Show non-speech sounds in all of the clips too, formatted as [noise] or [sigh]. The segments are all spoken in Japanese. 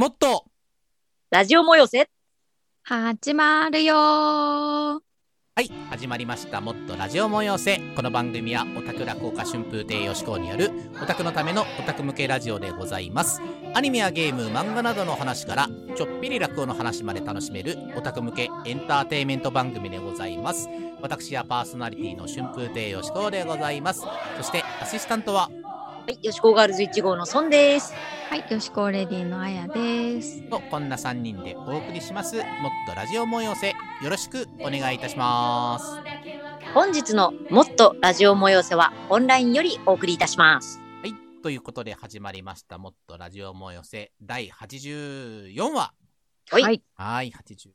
もっと。ラジオもよせ。始まるよ。ーはい始まりました。もっとラジオ催せ。この番組はオタク落語家春風亭よしこうによるオタクのためのオタク向けラジオでございます。アニメやゲーム漫画などの話からちょっぴり落語の話まで楽しめるオタク向けエンターテインメント番組でございます。私はパーソナリティの春風亭よしこうでございます。そしてアシスタントははい、よしこガールズ1号のソンです。はい、よしこレディのあやです。とこんな3人でお送りしますもっとラジオ催せよろしくお願いいたします本日のもっとラジオもよせはオンラインよりお送りいたします。はい。ということで始まりました。もっとラジオもよせ第84話。はいはい。はい、80。ご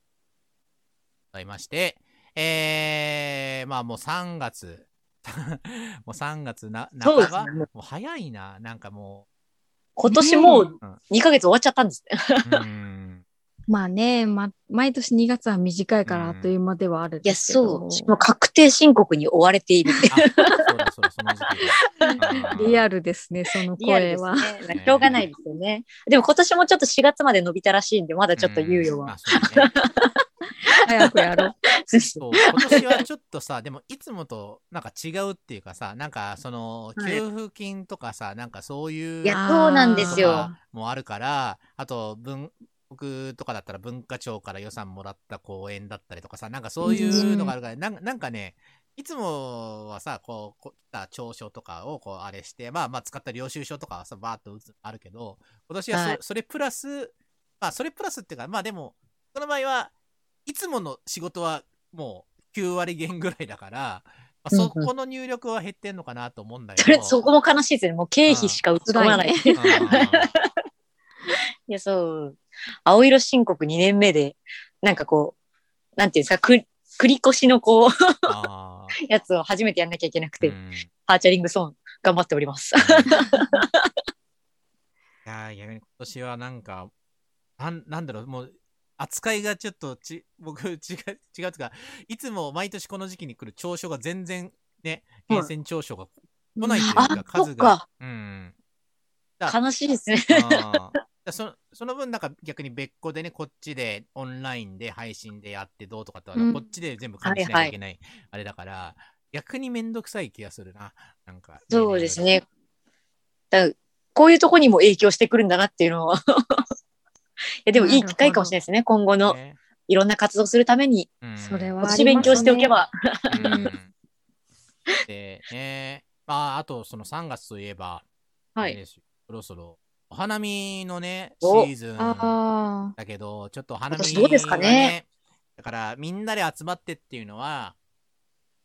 ざいまして、えー、まあもう3月。[laughs] もう3月な、そう半ばですねもう早いな。なんかも今年もううん2ヶ月終わっちゃったんですね。う、うん。[laughs] まあね、ま、毎年2月は短いからうんあっという間ではあるんいや、ですけど。そう。しかも確定申告に追われている。あ、そうだそうだ、その時期だ。[laughs] うんリアルですね、そのリアルです声は。ね。しょうがないですよね。でも今年もちょっと4月まで伸びたらしいんで、まだちょっと猶予は。うんあそうね早くやろう。[laughs] そう、今年はちょっとさ、でもいつもとなんか違うっていうかさ、なんかその、はい。給付金とかさ、なんかそういういや、そうなんですよ。もあるから、あと、文、僕とかだったら文化庁から予算もらった公演だったりとかさ、なんかそういうのがあるから、なんなんかね、いつもはさ、こう、こった調書とかをこう、あれして、まあまあ使った領収書とかはさ、バーっと打つあるけど、今年はそ,、はい。それプラス、まあそれプラスっていうか、まあでも、この場合はいつもの仕事はもう9割減ぐらいだから、まあ、そこの入力は減ってんのかなと思うんだけそれど。[laughs] そこも悲しいですよね。もう経費しか打ち込まない。辛 [laughs] いや、そう。青色申告2年目で、なんかこう、なんていうんですか、く繰り越しのこう、[laughs] やつを初めてやんなきゃいけなくて、うんハーチャリングソン、頑張っております。いやー逆に今年はなんか、なんなんだろう、もう、扱いがちょっとち、[laughs] 僕、違う、違うつか、いつも毎年この時期に来る長所が全然ね、はい厳選長所が来ないというあか、、そっ数が。か。うん。悲しいですね。[laughs] そのその分、なんか逆に別個でね、こっちでオンラインで配信でやってどうとかって、うんこっちで全部管理しなきゃいけない、あれだから、逆にめんどくさい気がするな。なんか。そうですね。だこういうとこにも影響してくるんだなっていうのは。いや、でもいい機会かもしれないですね。今後のね。いろんな活動するために、うん。それは私勉強しておけば。うん。で、ね、まあ、あとその3月といえば、はい。そろそろお花見のね、シおーズンあだけど、ちょっとお花見今年どうですかね。だから、みんなで集まってっていうのは、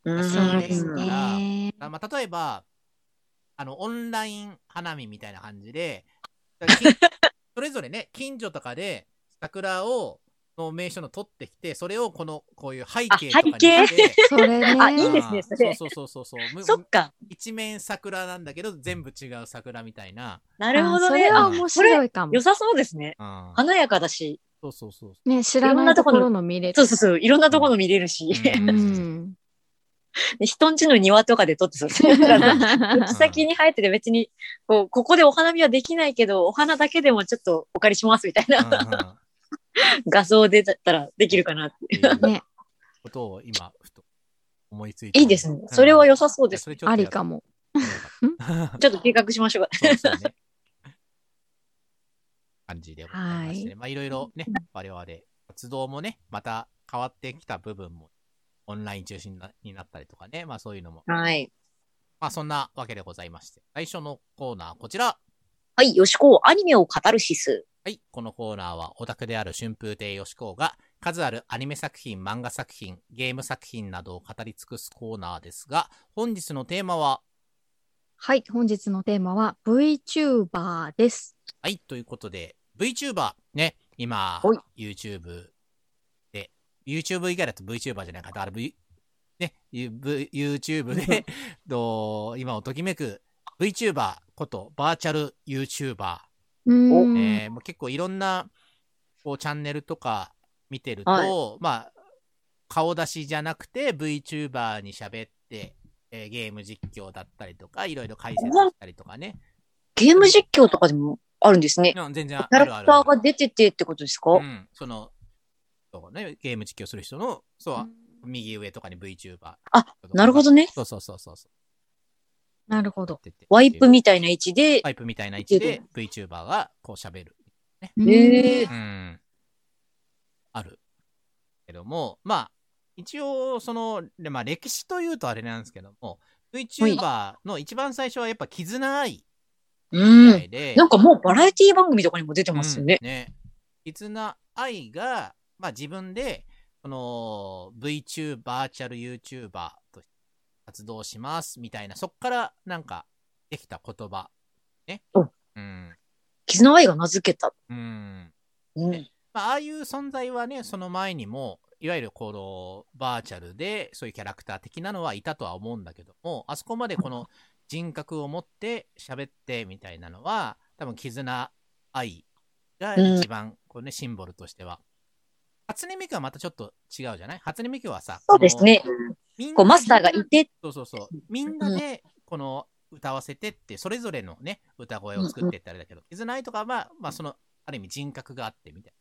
そうですね。あまあ、例えば、あの、オンライン花見みたいな感じで、それぞれね、近所とかで桜を、の名所の撮ってきて、それをこの、こういう背景とかにあ背景？して、それね。あいいですねそれそうそうそうそうそう。そっか。一面桜なんだけど、全部違う桜みたいな。なるほどね。あそれはあ面白いかも良。さそうですね。うん華やかだし。そうそうそうそう。ね、知らないところの見れる。そうそうそう。いろんなところ見れるし。うん [laughs] [laughs] 人んちの庭とかで撮ってそう [laughs] 先に生えてて別に、こう、ここでお花見はできないけど、お花だけでもちょっとお借りしますみたいな画像でだったらできるかなって。いうね、ことを今、ふと思いついて。いいですね。それは良さそうです。それちょっとやありかも。も。[laughs] ちょっと計画しましょうか。そうですね。感じでございまして、はいまあいろいろね、我々、活動もね、また変わってきた部分も、オンライン中心なになったりとかね、まあそういうのも、はい。まあそんなわけでございまして、最初のコーナー、こちら。はい、よしこ、アニメを語るシス。はい、このコーナーはオタクである春風亭よしこうが数あるアニメ作品、漫画作品、ゲーム作品などを語り尽くすコーナーですが、本日のテーマは、はい、本日のテーマは VTuber です。はい、ということで、VTuber、ね、今はい、YouTube で、YouTube 以外だと VTuber じゃないか、だから V、ね、YouTube で、と今をときめく VTuber ことバーチャル YouTuber、うん。えーもう結構いろんなこうチャンネルとか見てると、はいまあ、顔出しじゃなくて VTuber に喋って、えーゲーム実況だったりとか、いろいろ解説したりとかね。ゲーム実況とかでもあるんですね。うん全然あキャラるあるある。クターが出ててってことですか、うん、その、そうね、ゲーム実況する人の、そう、右上とかに VTuber。あ、なるほどね。そうそうそうそう。なるほど。ワイプみたいな位置で、ワイプみたいな位置で VTuber がこう喋る。へーうん。ある。けども、まあ、一応、その、でまあ、歴史というとあれなんですけども、VTuber の一番最初はやっぱ絆愛うんみた。いで、なんかもうバラエティ番組とかにも出てますよね。うんね。絆愛が、まあ自分で、その VTuber、バーチャル YouTuber と活動しますみたいな、そっからなんかできた言葉。ね。おうん。絆愛が名付けた。うん。うん。まあ、ああいう存在はね、その前にも、いわゆるこのバーチャルでそういうキャラクター的なのはいたとは思うんだけども、あそこまでこの人格を持って喋ってみたいなのは、多分絆愛が一番こう、ねシンボルとしては。初音ミクはまたちょっと違うじゃない？初音ミクはさ、そうですね。このみんなこうマスターがいて、そうそうそう。みんなで、この、歌わせてって、それぞれのね、歌声を作ってってあれだけど、絆愛とかは、まあ、その、ある意味人格があってみたい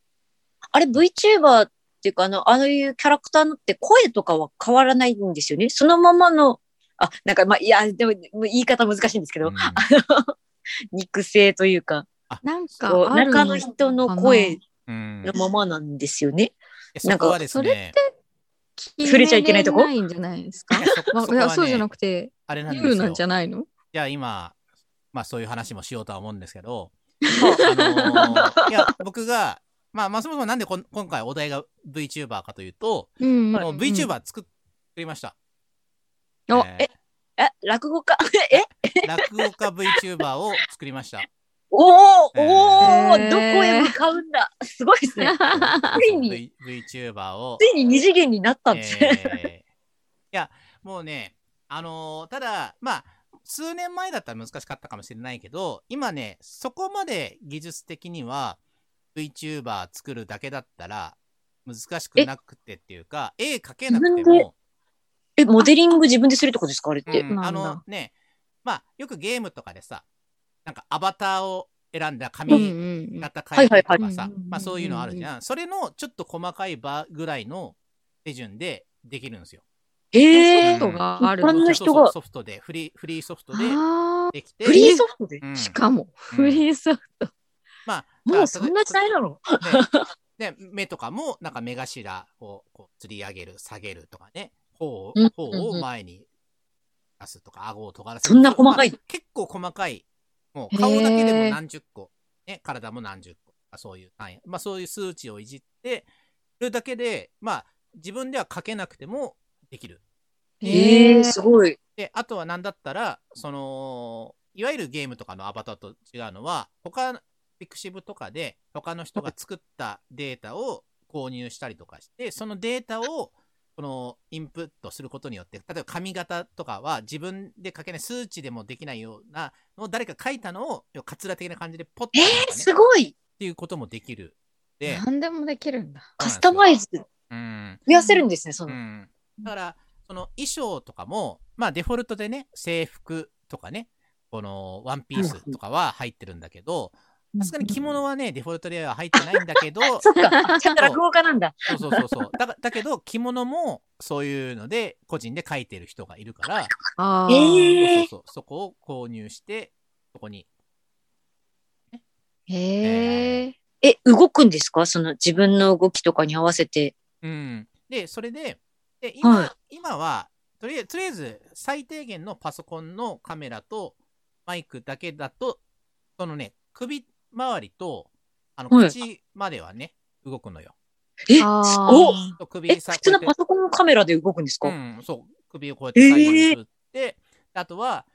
あれ VTuber っていうか、あの、ああいうキャラクターのって声とかは変わらないんですよね。そのままの、あ、なんかまあ、いや、でも言い方難しいんですけど、な。あの、肉声というか、なんかある中の人の声うん。のままなんですよね。でそこはですそれね、触触れちゃいけないとこ？ないんじゃないですかいやそねいやそうじゃなくて、あれなんですよ。なんじゃないの？じゃあ今、まあそういう話もしようとは思うんですけど、あのーいや、僕が、まあ、まあそもそもなんでこん今回お題が VTuber かというと、うん。あの VTuber 作りました。おええ、落語家？[laughs] え？ー落語家 VTuber を作りました。おお、えーおお、えーどこへ向かうんだ。すごいですね。[laughs] ついに V- VTuber をついに二次元になったんですね。えーいや、もうね、あのーただ、まあ、数年前だったら難しかったかもしれないけど、今ね、そこまで技術的には VTuber 作るだけだったら難しくなくてっていうか、絵描けなくて自分でも、え、モデリング自分でするってことですか？あれって。うんあのね、まあ、よくゲームとかでさ、なんかアバターを選んだうん紙うん。型変えたりとかさまあそういうのあるじゃん。それのちょっと細かい場ぐらいの手順でできるんですよ。えー。ソフトがあるの。の人が。ソフトで、フリー、フリーソフトであできて、フリーソフトで？うん。ーしかも、フリーソフト。まあ、もうそんな時代なの？で、で目とかも、なんか目頭をこう吊り上げる、下げるとかね、頬をうん。頬を前に出すとか、顎を尖らせる。そんな細かい？まあ結構細かい。もう顔だけでも何十個、ね、体も何十個、そういう単位、まあそういう数値をいじってるだけで、まあ自分では書けなくてもできる。えー、すごい。で、あとは何だったら、その、いわゆるゲームとかのアバターと違うのは、他、ピクシブとかで他の人が作ったデータを購入したりとかして、そのデータを、このインプットすることによって、例えば髪型とかは自分で書けない、数値でもできないようなのを誰か書いたのを、要はカツラ的な感じでポッとね、ー、すごい。っていうこともできる。で、何でもできるんだ。カスタマイズうん。増やせるんですね、その。うん、だから、その衣装とかも、まあデフォルトでね、制服とかね、このワンピースとかは入ってるんだけど、さすがに着物はね、デフォルトでは入ってないんだけど、[laughs] そっか、ちゃんと落語家なんだ。そうそうそうそう。だだけど、着物もそういうので、個人で書いてる人がいるから、あえーーそうそうそこを購入して、そこに。へえ。え、動くんですか？その自分の動きとかに合わせて。うん。で、それで、で今、はい今はとりあえず、とりあえず最低限のパソコンのカメラとマイクだけだと、そのね、首周りと、あの、はい。口まではね、動くのよ。え、すあー。ごっ。え、首さ、普通のこうやって。パソコンのカメラで動くんですか、うん、そう、首をこうやって最後に振って、あとは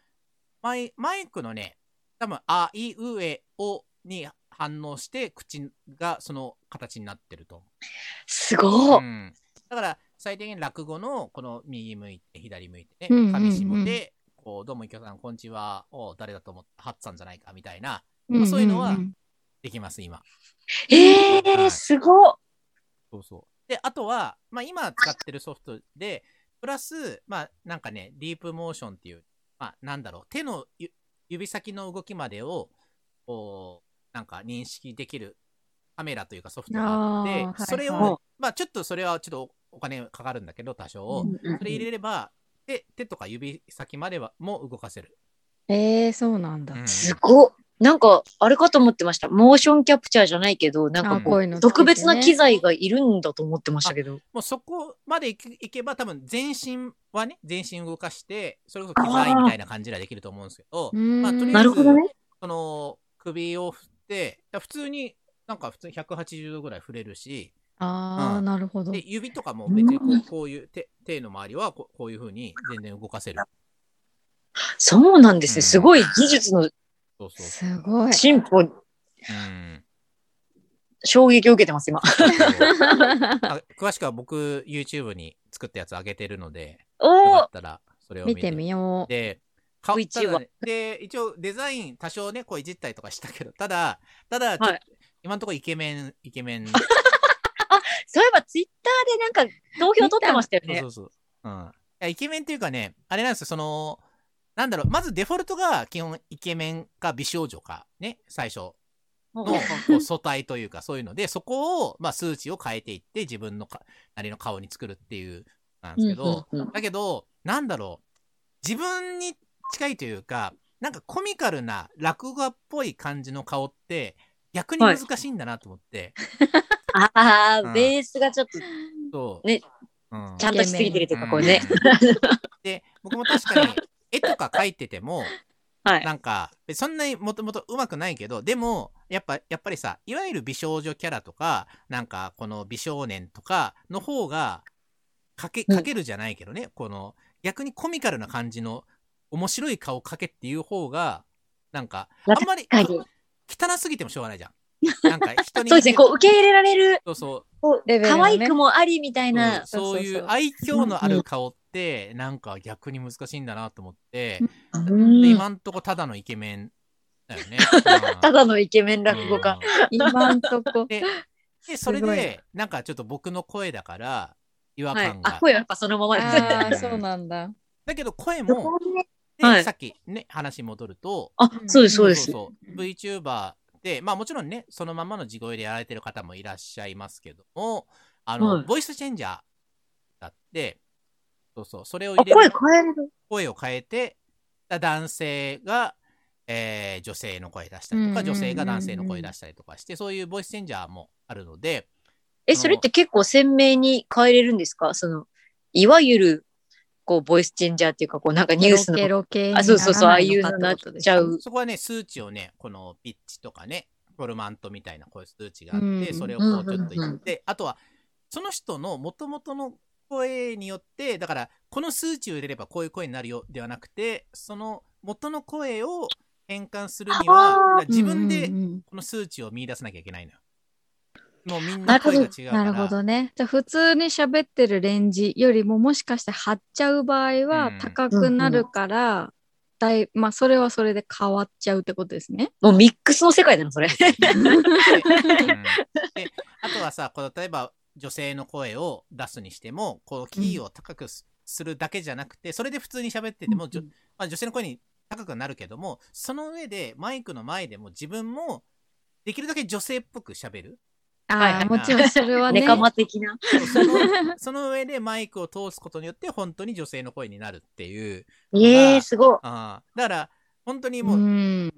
マイ、マイクのね、多分あいうえおに反応して、口がその形になってると。すごっ、うん、だから最低限落語のこの右向いて左向いてうんうんうんね上下でこうどうも池田さんこんにちは。お誰だと思ってハッツさんじゃないかみたいなうんそういうのはんんできます今えー、はいすごっそうそうであとは、まあ、今使ってるソフトでプラスまあなんかねディープモーションっていうまあなんだろう手のゆ指先の動きまでをこうなんか認識できるカメラというかソフトがあって、はいそれを、はいまあちょっとそれはちょっとお金かかるんだけど、多少。うんうんそれ入れれば、手手とか指先まではも動かせる。えー、そうなんだ。うんすごっ。なんか、あれかと思ってました。モーションキャプチャーじゃないけど、なんかあこう、特別な機材がいるんだと思ってましたけど。もうそこまでいけいけば多分全身はね、全身動かして、それこそ機材みたいな感じではできると思うんですけど、まあとりあえずなるほどね。その首を振って、普通になんか普通に180度ぐらい振れるし、ああ、うんなるほど。で指とかも別にこうこういう手手の周りはこうこういう風に全然動かせる。そうなんですね。うんすごい技術のそうそうそう。すごい。進歩、うん衝撃を受けてます、今。[laughs] あ詳しくは僕 YouTube に作ったやつ上げてるので、よおおかったらそれを見て見てみよう。で、買った VTuber らねで、一応デザイン多少ね、こういじったりとかしたけど、ただ、ただ、はい今のところイケメン、イケメン。[laughs] そういえばツイッターでなんか投票取ってましたよねそうそ。うそう。うん。いや、イケメンっていうかね、あれなんですよ、その、なんだろう、まずデフォルトが基本イケメンか美少女か、ね、最初の素体というか、そういうので、そこを、まあ、数値を変えていって、自分のかなりの顔に作るっていう、なんですけど、だけど、なんだろう、自分に近いというか、なんかコミカルな落語っぽい感じの顔って、逆に難しいんだなと思って、[laughs] ああ、うん。ベースがちょっとそう。ね、うん。ちゃんとしすぎてるというか、これね。うん。で、僕も確かに絵とか描いてても、[laughs] はい。なんか、そんなにもともと上手くないけど、でも、やっぱ、やっぱりさ、いわゆる美少女キャラとか、なんか、この美少年とかの方が、かけ、けるじゃないけどね、この、逆にコミカルな感じの、面白い顔かけっていう方が、なんか、あんまり、汚すぎてもしょうがないじゃん。なんか、[laughs] 人に。そうですね、こう受け入れられる、そうそう。可愛くもありみたいな。そういうそうそうそう愛嬌のある顔って、なんか逆に難しいんだなと思って、うんで今んとこただのイケメンだよね。[laughs] ただのイケメン落語家。うん今んとこ。で、でそれで、なんかちょっと僕の声だから、違和はい感。が。あ、声はやっぱそのままです。ああ、そうなんだ。だけど声そも、はいさっきね、話戻ると、あ、そうです、そうです。そうそう VTuber で、まあもちろんね、そのままの地声でやられてる方もいらっしゃいますけども、あの、はいボイスチェンジャーだって、そうそう、それを入れる変えれる。声を変えて、男性が、えー女性の声出したりとか、女性が男性の声出したりとかして、そういうボイスチェンジャーもあるので、え、それって結構鮮明に変えれるんですか？その、いわゆる、こう、ボイスチェンジャーっていうか、こう、なんかニュースの。ケロケロあ、そうそうそう、ああいうなのなっらないのかてことですちゃう。そこはね、数値をね、このピッチとかね、フォルマントみたいなこういう数値があって、うんそれをこうちょっと言って、あとは、その人の元々の声によって、だから、この数値を入れればこういう声になるよではなくて、その元の声を変換するには、自分でうんうんうんこの数値を見出さなきゃいけないのよ。もうみんな声が違うから。なるほどね。じゃあ普通に喋ってるレンジよりももしかして張っちゃう場合はうん高くなるから、だいまあそれはそれで変わっちゃうってことですね。もうミックスの世界だな、それ。でうんで [laughs] あとはさこの例えば女性の声を出すにしてもこうキーを高くす,、るだけじゃなくてそれで普通に喋ってても、まあ、女性の声に高くなるけどもその上でマイクの前でも自分もできるだけ女性っぽく喋るああ、もちろんそれはね。ネカマ的な。その [laughs] その上でマイクを通すことによって本当に女性の声になるっていうええすごい。あーだから本当にうもうん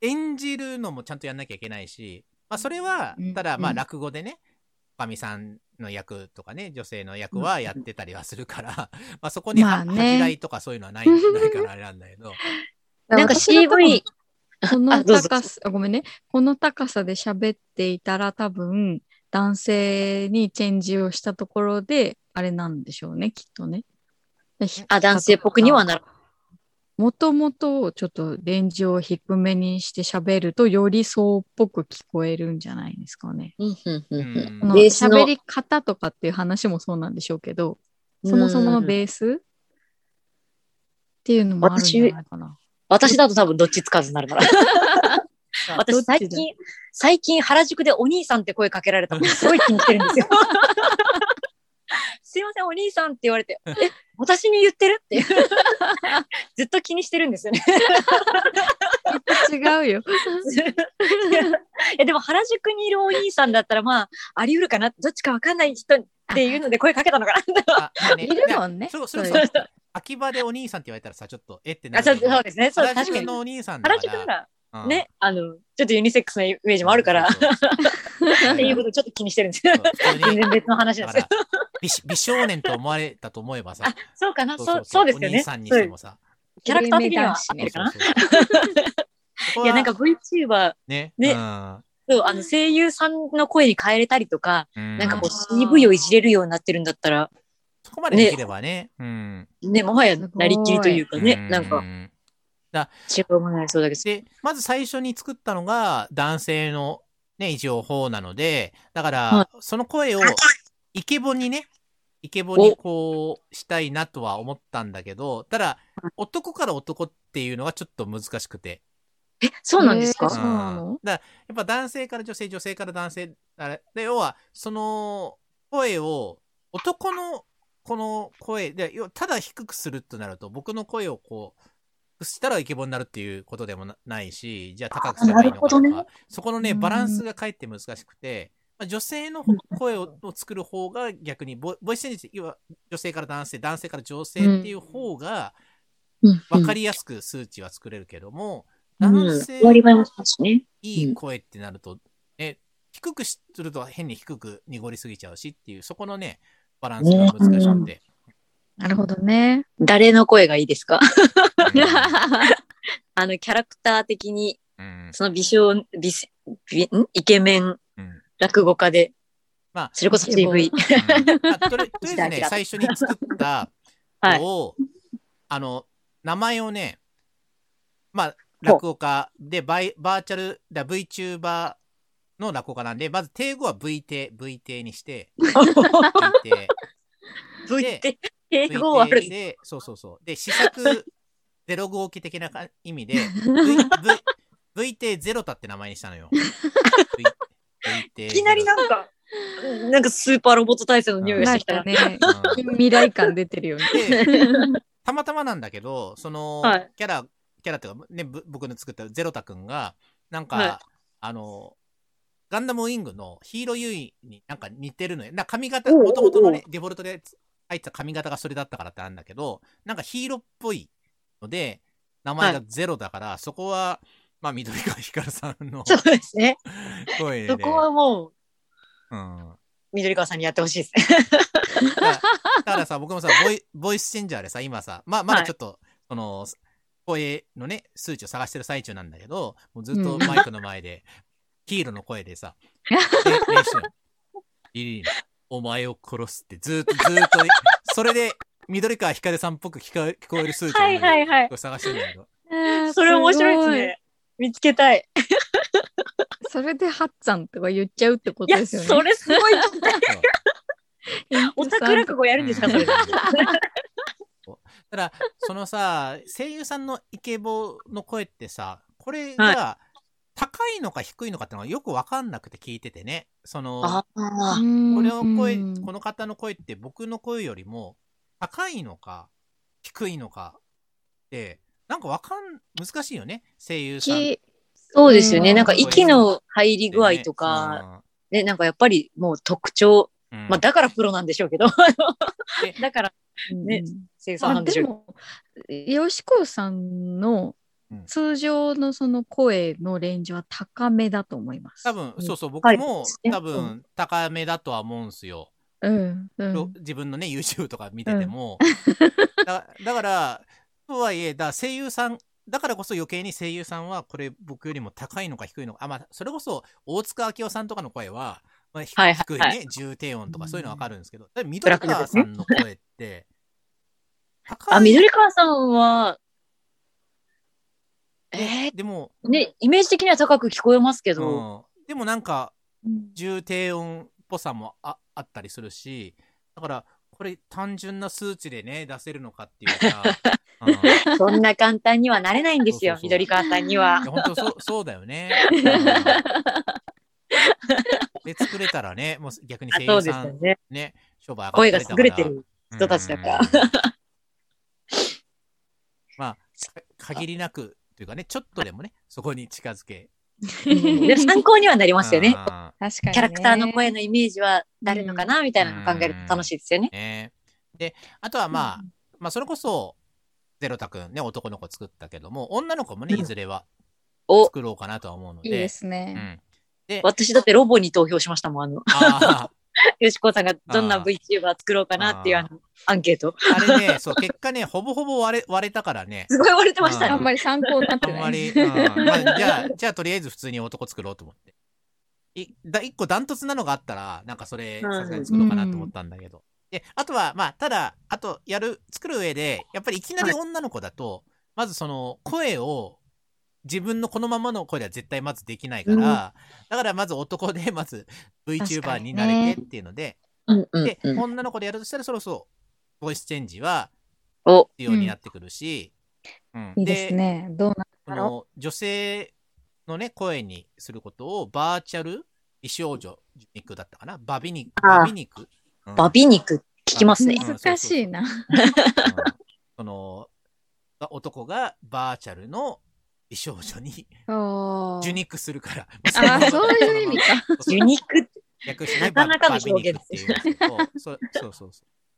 演じるのもちゃんとやんなきゃいけないし、まあ、それはうんただまあうん落語でねおかみさんの役とかね女性の役はやってたりはするから、[laughs] まあそこにはまあね恥じらいとかそういうのはないないからあれなんだけど [laughs] なんか CV、[laughs] この高さ、あごめんね。この高さで喋っていたら多分男性にチェンジをしたところであれなんでしょうね、きっとね。あ、男性っぽくにはなる。もともとちょっとレンジを低めにして喋るとよりそうっぽく聞こえるんじゃないですかね。喋り方とかっていう話もそうなんでしょうけど、そもそものベースっていうのもあるんじゃないかな。私だと多分どっちつかずになるから。[laughs] 私最近、最近原宿でお兄さんって声かけられたのすごい気にしてるんですよ。すいません、お兄さんって言われて、[laughs] え、私に言ってる？って。いう。ずっと気にしてるんですよね。違うよ。[laughs] いやでも原宿にいるお兄さんだったらまああり得るかな。どっちかわかんない人っていうので声かけたのかな。[laughs] いるもんね。そうそうそそう。う。秋葉でお兄さんって言われたらさちょっとえってなるけどそうですね。そう原確かに。お兄さんだ原から。宿なら。うんね、あのちょっとユニセックスなイメージもあるから。[laughs] っていうことをちょっと気にしてるんですよ。普通に全然別の話なんですよ。だから美美少年と思われたと思えばさ。あそうかな。そそううそう。ですよね。お兄さんにしてもさ。キャラクター的には。合ってるかな。[laughs] いやなんか VTuber ね。ね。うん。そうあの声優さんの声に変えれたりとか、うん。なんかこう CV をいじれるようになってるんだったら。そこまでできればね。うん。ねもはやなりきりというかね。うなんか違うものになりそうだけど。で、まず最初に作ったのが男性のね、一応方なので、だから、はその声をイケボにね、イケボにこうしたいなとは思ったんだけど、ただ、男から男っていうのがちょっと難しくて。えそうなんですか、えーそうなの？だから、やっぱ男性から女性、女性から男性、あれで、要は、その声を、男のこの声で、要はただ低くするとなると、僕の声をこう、したらイケボになるっていうことでもなないし、じゃあ高くすればいいのかとか、あなるほどそこのね、うん。バランスがかえって難しくて、まあ、女性の声をを作る方が逆にボ、ボイスチェンジ、要は女性から男性、男性から女性っていう方が分かりやすく数値は作れるけども、うん、男性。いい声ってなると、ね、低くすると変に低く濁りすぎちゃうしっていう、そこのね、バランスが難しくて。なるほどね。誰の声がいいですか？うん。[laughs] あの、キャラクター的に、うん。その美少、美せ、美ん？イケメンうん。落語家で、まあそれこそ CV。うん。あとりあえずね、[laughs] 明最初に作った [laughs] はい。あの、名前をね、まあ、落語家でバイ、バーチャル、だ VTuber の落語家なんで、まず定語は V 定、V 定にして、V 定。V 英語あるんでで、そうそうそう。で、試作 [laughs] ゼロ号機的なか意味で、v, v, v 定ゼロタって名前にしたのよ。いきなりなんか、なんかスーパーロボット体制の匂いがしてきたか。ね、うん未来感出てるよね。で、たまたまなんだけど、その、はいキャラ、キャラっていうか、ね、ぶ僕の作ったゼロタくんが、なんか、はいあの、ガンダムウィングのヒーローユイになんか似てるのよ。な髪型、もともとのね、デフォルトで入った髪型がそれだったからってあるんだけど、なんかヒーローっぽいので、名前がゼロだから、そこは、まあ、緑川光さんのそうですね。声で、そこはもう、うん。緑川さんにやってほしいですね。だからだからさ、僕もさボイ、ボイスチェンジャーでさ、今さ、まあ、まだちょっと、その、声のね、数値を探してる最中なんだけど、もうずっとマイクの前で、ヒイロの声でさ、[laughs] で練習リリーナ、お前を殺すって、ずっとずっと、[laughs] それで、緑川光さんっぽく聞こえ聞こえる数値をはいはいはい。探してるんだけど、それ面白いですね。見つけたい。すごい。それでハッツァンとか言っちゃうってこいや、とですよね。それすごい。オタク落語やるんですか、それ。[laughs] ただ、そのさ、声優さんのイケボの声ってさ、これはが高いのか低いのかってのがよくわかんなくて聞いててね。その、ああ。これの声、うんこの方の声って僕の声よりも高いのか低いのかって、なんかわかん、難しいよね。声優さん。きそうですよね。うんなんか息の入り具合とか、ね、なんかやっぱりもう特徴、うん、うんまあだからプロなんでしょうけど、で [laughs] だからねうん声優さんなあんでしょうでも、よしこさんのうん通常のその声のレンジは高めだと思います。多分、そうそう、僕はい。もね。多分高めだとは思うんすよ。うん。うん。自分のね、YouTube とか見てても。だだから、とはいえ、だ声優さん、だからこそ余計に声優さんは、これ僕よりも高いのか低いのか、あ、まあ、それこそ、大塚明夫さんとかの声は、まあ、低いはいね、重低音とかそういうのわかるんですけど、緑川さんの声って、高い。あ、緑川さんは、えでも、ー、ね、イメージ的には高く聞こえますけうど、ん、でもなんか、うん。重低音っぽさもああったりするし、だから、これ単純な数値でね、出せるのかっていうか、[laughs] うん。いそんな簡単にはなれないんですよ、緑川さんには。や。本当そうそうだよね。[laughs] うん。で、作れたらね、もう逆に声優さんよね。ね、商売声が優れてる人たちだから。うん。まあ、か限りなくというかね、ちょっとでもね、そこに近づけ。[laughs] で参考にはなりますよね。あ確かに、ね。キャラクターの声のイメージは誰のかなみたいなのを考えると楽しいですよねで、あとはまあ、まあ、それこそ、ゼロタくんね、男の子作ったけども、女の子もね、うんいずれはお、作ろうかなとは思うので。いいですうね。ん。で、私だってロボに投票しましたもん。あの、あ [laughs] よしこさんがどんな VTuber 作ろうかなっていうああのアンケート。ーあれね、そう、結果ね、ほぼほぼ割れ割れたからね。[laughs] すごい言われてましたねあん。まり参考になってない。あんまり、うんまあ、じゃあ、じゃあとりあえず普通に男作ろうと思って。いだ一個ダントツなのがあったら、なんかそれ、うんさすがに作ろうかなと思ったんだけど。で、あとは、まあ、ただ、あと、やる、作る上で、やっぱりいきなり女の子だと、まずその、声を、自分のこのままの声では絶対まずできないから、うんだからまず男で、[laughs] まず VTuber になれてっていうので、うんうんで、うん。女の子でやるとしたらそろそろ、ボイスチェンジはお、必要になってくるし、うんいいですね。どうな女性のね、声にすることをバーチャル美少女肉だったかな？バビ肉。バビ肉。うんバビ肉聞きますね。うん難しいな。うんその、男がバーチャルの美少女に受肉するから。あーそういう意味か。受肉って略してなかなかの表現肉っていうんですそそうそうそう。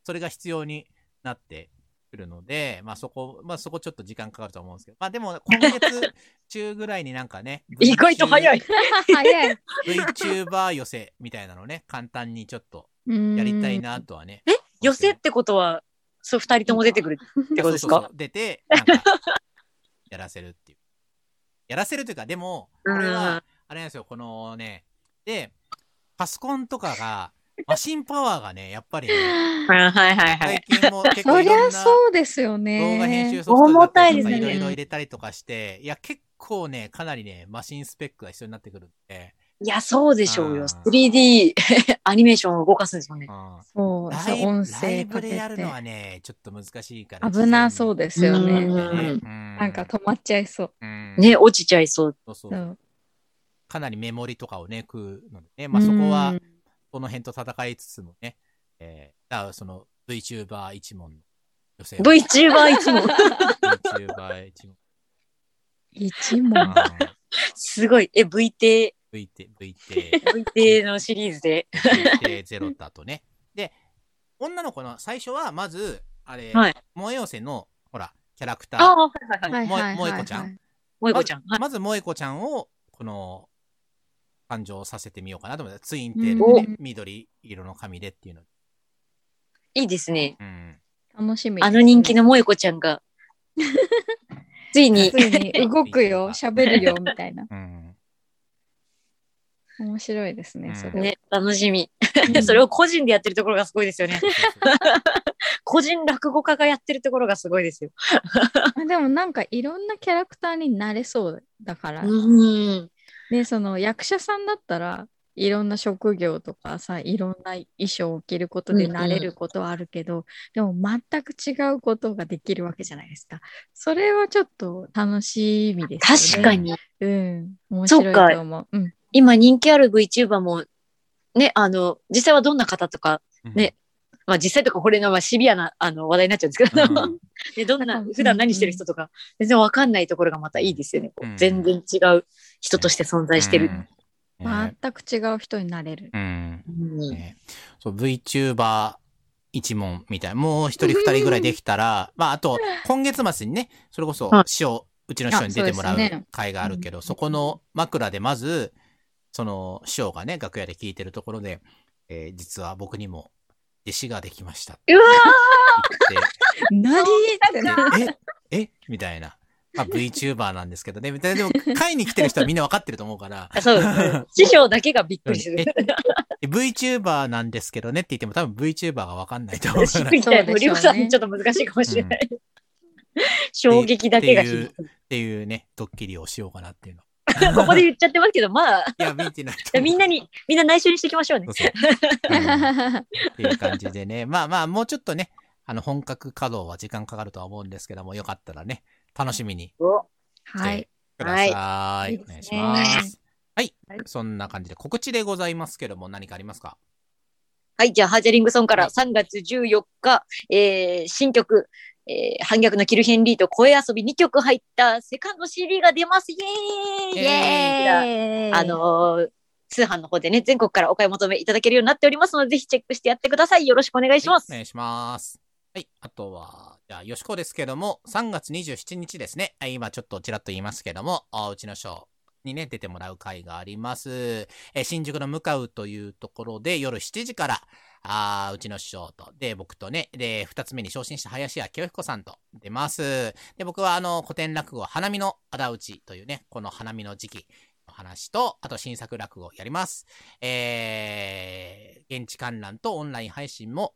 それが必要になってくるので、まあそこ、まあそこちょっと時間かかると思うんですけど、まあでも今月中ぐらいになんかね、[laughs] 意外と早い。早い。VTuber 寄せみたいなのね、簡単にちょっとややりたいなとはね。寄せってことは、そう、二人とも出てくるってことですか？そうそうそう出て、なんか、やらせるっていう。やらせるというか、でも、これうんは、あれなんですよ、このね、で、パソコンとかが、[laughs] マシンパワーがね、やっぱりね、はいはいはいはい最。近も結構そりゃいろんなそうですよ動画編集ね。ソフトとかいろいろ入れたりとかして、いや、結構ね、かなりね、マシンスペックが必要になってくるんで、いや、そうでしょうよ。あー 3D [laughs] アニメーションを動かすんですもんね。うんそう、ライブ音声かけブでやるてのはね、ちょっと難しいから。危なそうですようね。んななんか止まっちゃいそう。うんね、落ちちゃいそう。そうそうそうかなりメモリとかをね、食うのでね、まあそこはうん、その辺と戦いつつもね、えー、だからその VTuber 一門の女性 VTuber 一問。VTuber 一門。一問。[laughs] すごい。え、VT、VT、VT、VT のシリーズで。VT ゼロだとね。で、女の子の最初はまず、あれ、はい萌え寄せの、ほら、キャラクタああ、ー。はいはいはい。萌え子ちゃんはい。萌子ちゃん。はいまず萌子ちゃんを、この、誕生させてみようかなと思って、ツインテールで、ね、緑色の髪でっていうの。いいですね。うん。楽しみ。あの人気の萌子ちゃんが、[laughs] ついにつ、いに動くよ、[laughs] 喋るよ、みたいな。うん。面白いですね、それは。ね、楽しみ。うん [laughs] それを個人でやってるところがすごいですよね。[laughs] 個人落語家がやってるところがすごいですよ。[laughs] あでもなんかいろんなキャラクターになれそうだから、うん。ね、その役者さんだったらいろんな職業とかさいろんな衣装を着ることでなれることはあるけど、でも全く違うことができるわけじゃないですか。それはちょっと楽しみですよね。確かに。うん、面白いと思う。うん、今人気ある VTuber も、ね、あの、実際はどんな方とか、うん。ねまあ実際とかこれのまあシビアなあの話題になっちゃうんですけど、うん。[laughs] でどんな、普段何してる人とか、全然わかんないところがまたいいですよね。こううん。全然違う人として存在してる。うん。ね。全く違う人になれる。うん。うん。ね。そう、VTuber 一問みたいな、もう一人二人ぐらいできたら、[laughs] まあ、あと、今月末にね、それこそはい、師匠、うちの師匠に出てもらう会があるけど、そこの枕でまず、その師匠がね、楽屋で聞いてるところで、えー実は僕にも弟子ができましたってうわ言何ってねって、ええ？みたいな。まあ、VTuber なんですけどね。ででも、会に来てる人はみんな分かってると思うから、ーそう、師匠だけがびっくりする。え VTuber なんですけどねって言っても多分 VTuber が分かんないと思うから。リュウさんちょっと難しいかもしれない。衝撃だけが響く。っていうね、ドッキリをしようかなっていうの。[laughs] ここで言っちゃってますけど、まあ、いや、見てない。みんなに、みんな内緒にしていきましょうねそう。そ [laughs] ううんっていう感じでね。まあまあ、もうちょっとね、あの、本格稼働は時間かかるとは思うんですけども、よかったらね、楽しみにおはい。ください。はいお願いします。はい、はいそんな感じで告知でございますけども、何かありますか？はい、じゃあ、ハージャリングソンからはい3月14日、えー新曲、えー反逆のキルヘンリーと声遊び2曲入ったセカンド CD が出ます。イエーイイエーイあのー通販の方でね、全国からお買い求めいただけるようになっておりますので、ぜひチェックしてやってください。よろしくお願いします。はいお願いします。はい。あとは、じゃあ、よしこですけども、3月27日ですね。はい今ちょっとちらっと言いますけども、あうちのショーにね、出てもらう会があります。えー新宿の向かうというところで、夜7時から、あーうちの師匠と、で、僕とね、で、二つ目に昇進した林家清彦さんと出ます。で、僕はあの、古典落語、花見の仇討ちというね、この花見の時期の話と、あと新作落語をやります。えー、現地観覧とオンライン配信も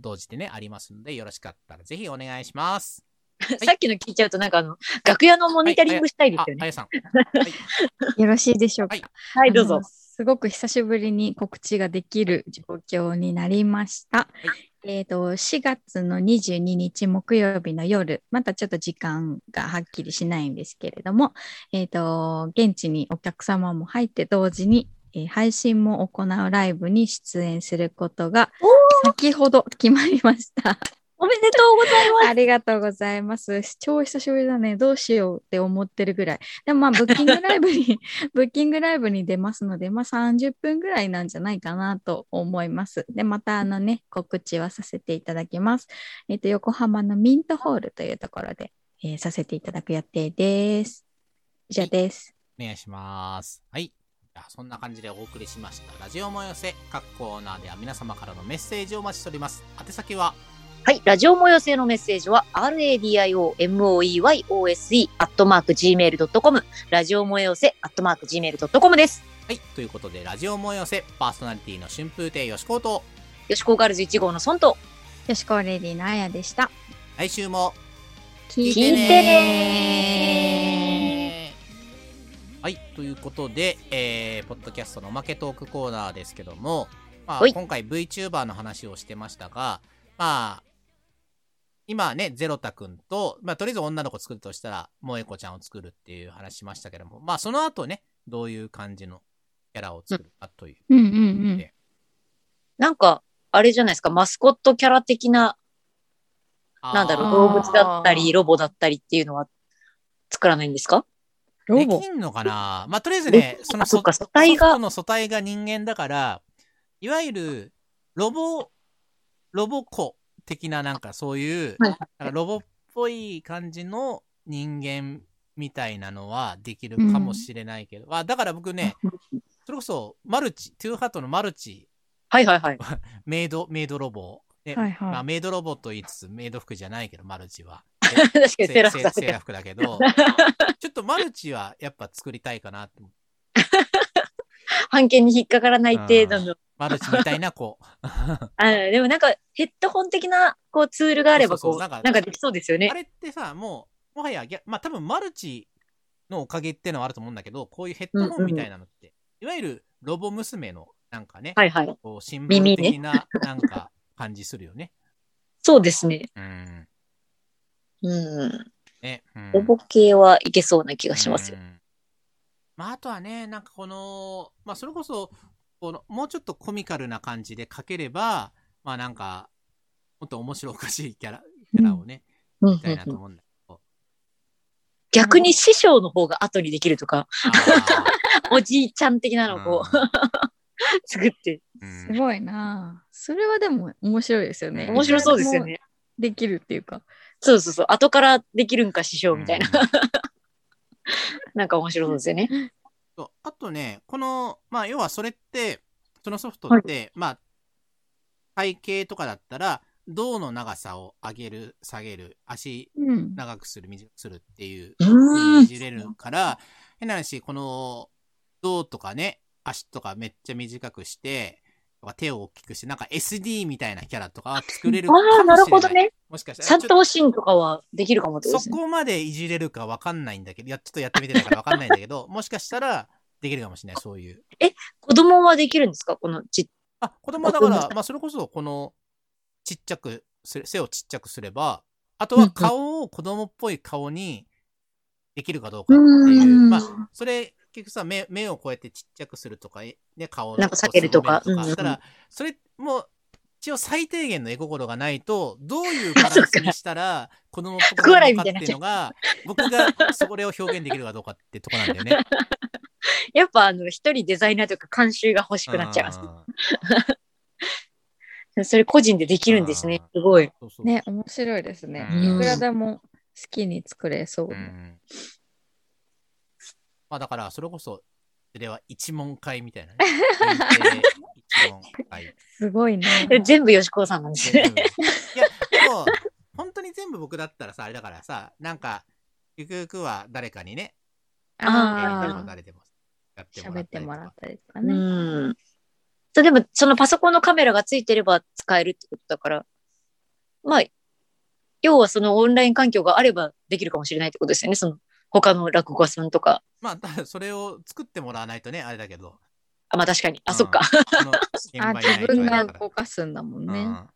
同時でね、ありますので、よろしかったらぜひお願いします。[laughs] さっきの聞いちゃうと、なんかあの、楽屋のモニタリングしたいであすよ、ね。あやさん。はいよろしいでしょうか。はいはい、どうぞ。すごく久しぶりに告知ができる状況になりました。えっ、と、4月の22日木曜日の夜、またちょっと時間がはっきりしないんですけれども、えっ、と、現地にお客様も入って同時に、えー配信も行うライブに出演することが先ほど決まりました。おめでとうございます。ありがとうございます。超久しぶりだね。どうしようって思ってるぐらい。でもまあ、ブッキングライブに、[laughs] ブッキングライブに出ますので、まあ30分ぐらいなんじゃないかなと思います。で、またあのね、告知はさせていただきます。えっ、と、横浜のミントホールというところで、えーさせていただく予定です。以上です。お願いします。はい。そんな感じでお送りしました。ラジオも寄せ、各コーナーでは皆様からのメッセージをお待ちしております。宛先は、はい、ラジオ模様性のメッセージは、radiomoeyose、アットマーク gmail.com、ラジオ模様性、アットマーク gmail.com です。はい。ということで、ラジオも寄せ、パーソナリティの春風亭よしこと、よしこガールズ1号のソンと、よしこレディのあやでした。来週も聞いてねはい、ということで、えー、ポッドキャストのおまけトークコーナーですけども、まあ、はい今回 VTuber の話をしてましたが、まあ、今ね、ゼロタくんと、まあ、とりあえず女の子作るとしたら、萌子ちゃんを作るっていう話しましたけども、まあ、その後ね、どういう感じのキャラを作るかという。うん。うんうん。なんか、あれじゃないですか、マスコットキャラ的な、なんだろう、動物だったり、ロボだったりっていうのは作らないんですか？ロボ。できんのかな？まあ、とりあえずね、そのあそっか素体がの素体が人間だから、いわゆる、ロボ、ロボ子的ななんかそういう、はいなんかロボっぽい感じの人間みたいなのはできるかもしれないけど、あだから僕ね、それこそマルチ、トゥーハートのマルチ、はいはいはい。[laughs] メイド、メイドロボ。ではいはいまあ、メイドロボと言いつつ、メイド服じゃないけど、マルチは。[laughs] 確かにセーラー服だセーラー服だけど、[laughs] ちょっとマルチはやっぱ作りたいかなって思って。判件に引っかからない程度の。マルチみたいな子。[laughs] あでもなんかヘッドホン的なこうツールがあればこう、なんかなんかできそうですよねあ。れってさ、もう、もはや逆、まあ多分マルチのおかげってのはあると思うんだけど、こういうヘッドホンみたいなのって、いわゆるロボ娘のなんかね、はいはい。こうシンボル的ななんか感じするよね。そうですね。うん。うん。ね、うんロボ系はいけそうな気がしますよう。んまあ、あとはね、なんかこの、まあ、それこそ、この、もうちょっとコミカルな感じで描ければ、まあなんか、もっと面白おかしいキャラ、キャラをね、うんみたいなと思うんだけど。逆に師匠の方が後にできるとか、あおじいちゃん的なーのをこう、[laughs] 作って。うんすごいなあそれはでも面白いですよね。面白そうですよね。できるっていうか。そうそうそう。後からできるんか師匠みたいな。うん [laughs] なんか面白そうですよね。そうあとね、この、まあ、要はそれって、そのソフトって、まあ、体型とかだったら、胴の長さを上げる、下げる、足うん。長くする、短くするっていういじれるから、変な話、この、胴とかね、足とかめっちゃ短くして、とか手を大きくして、なんか SD みたいなキャラとかは作れるかもしれない。ああ、なるほどね。もしかしたら。三頭身とかはできるかもってことですね。そこまでいじれるかわかんないんだけど、いや、ちょっとやってみてないからわかんないんだけど、[laughs] もしかしたらできるかもしれない、そういう。子供はできるんですか？このちあ、子供はだから、あまあ、それこそ、この、ちっちゃくする、背をちっちゃくすれば、あとは顔を子供っぽい顔にできるかどうかっていう、うんまあ、それ、結局さ、目、目をこうやってちっちゃくするとか、ね、顔をなんか避けるとか？こうんうんしたら、それも一応最低限の絵心がないと、どういうバランスにしたら [laughs] 子供っぽくなるのかっていうのが、僕がそれを表現できるかどうかってとこなんだよね。[laughs] やっぱあの、一人デザイナーとか監修が欲しくなっちゃいます。[laughs] それ個人でできるんですね。すごい。そうそうね、面白いですね。うんいくらでも好きに作れそう。うんまあだから、それこそ、それは一問会みたいなね。[laughs] 一問会。すごいね。全部吉子さんなんですね。いや、でも、本当に全部僕だったらさ、あれだからさ、なんか、ゆくゆくは誰かにね、あ誰でもあ誰でもやってあ、もら喋ってもらっったりとかうね。ん。そうでも、そのパソコンのカメラがついてれば使えるってことだから、まあ、要はそのオンライン環境があればできるかもしれないってことですよね。その他の落語家さんとか。まあ、[laughs] それを作ってもらわないとね、あれだけど。あ、まあ確かに。あ、うんそっか。[laughs] あ、自分が動かすんだもんね。うん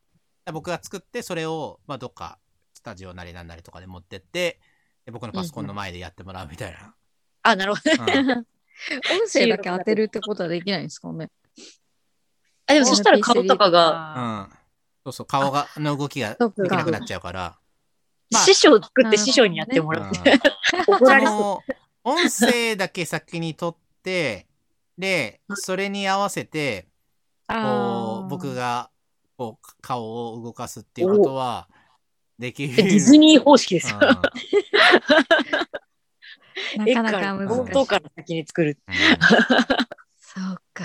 僕が作って、それを、まあ、どっか、スタジオなりなんなりとかで持ってって、で僕のパソコンの前でやってもらうみたいな。あ、なるほど。うん [laughs] 音声だけ当てるってことはできないんですかね。あ、でもそしたら顔とかが、が。うん。そうそう、顔が、の動きができなくなっちゃうから。まあ師匠を作って師匠にやってもらう。うん怒られそその、音声だけ先に撮って、で、それに合わせて、こう、僕が。が、こう、顔を動かすっていうことは、できう。る。ディズニー方式ですよ。[laughs] なかなからか難しい。冒頭から先に作る。そうか。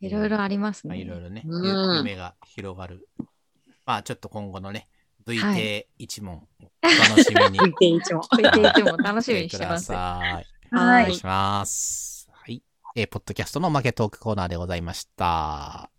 いろいろありますね。まあいろいろね、夢が広がる。まあ、ちょっと今後のね、は VT 一問、お楽しみに [laughs] 見ていつも。VT も楽しみにしてます。さい。ははいお願いします。はい。えーポッドキャストの負けトークコーナーでございました。